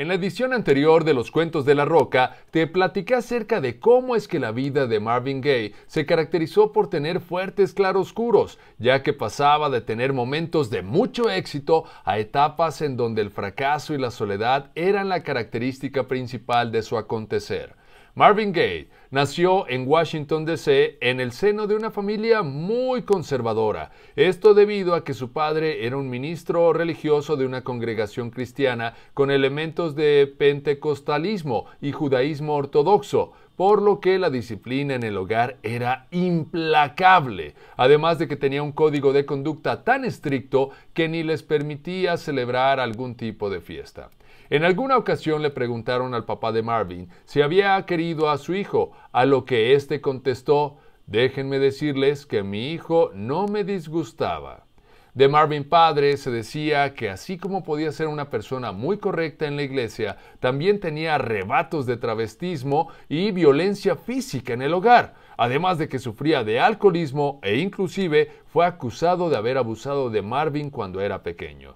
En la edición anterior de Los Cuentos de la Roca, te platiqué acerca de cómo es que la vida de Marvin Gaye se caracterizó por tener fuertes claroscuros, ya que pasaba de tener momentos de mucho éxito a etapas en donde el fracaso y la soledad eran la característica principal de su acontecer. Marvin Gaye nació en Washington, D.C. en el seno de una familia muy conservadora. Esto debido a que su padre era un ministro religioso de una congregación cristiana con elementos de pentecostalismo y judaísmo ortodoxo por lo que la disciplina en el hogar era implacable, además de que tenía un código de conducta tan estricto que ni les permitía celebrar algún tipo de fiesta. En alguna ocasión le preguntaron al papá de Marvin si había querido a su hijo, a lo que éste contestó, déjenme decirles que mi hijo no me disgustaba. De Marvin padre se decía que así como podía ser una persona muy correcta en la iglesia, también tenía arrebatos de travestismo y violencia física en el hogar, además de que sufría de alcoholismo e inclusive fue acusado de haber abusado de Marvin cuando era pequeño.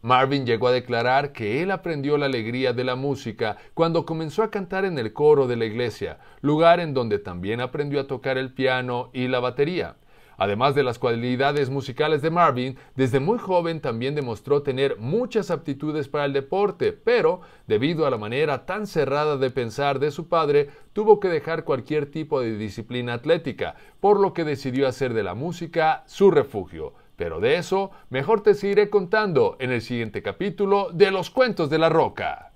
Marvin llegó a declarar que él aprendió la alegría de la música cuando comenzó a cantar en el coro de la iglesia, lugar en donde también aprendió a tocar el piano y la batería. Además de las cualidades musicales de Marvin, desde muy joven también demostró tener muchas aptitudes para el deporte, pero debido a la manera tan cerrada de pensar de su padre, tuvo que dejar cualquier tipo de disciplina atlética, por lo que decidió hacer de la música su refugio. Pero de eso mejor te seguiré contando en el siguiente capítulo de Los Cuentos de la Roca.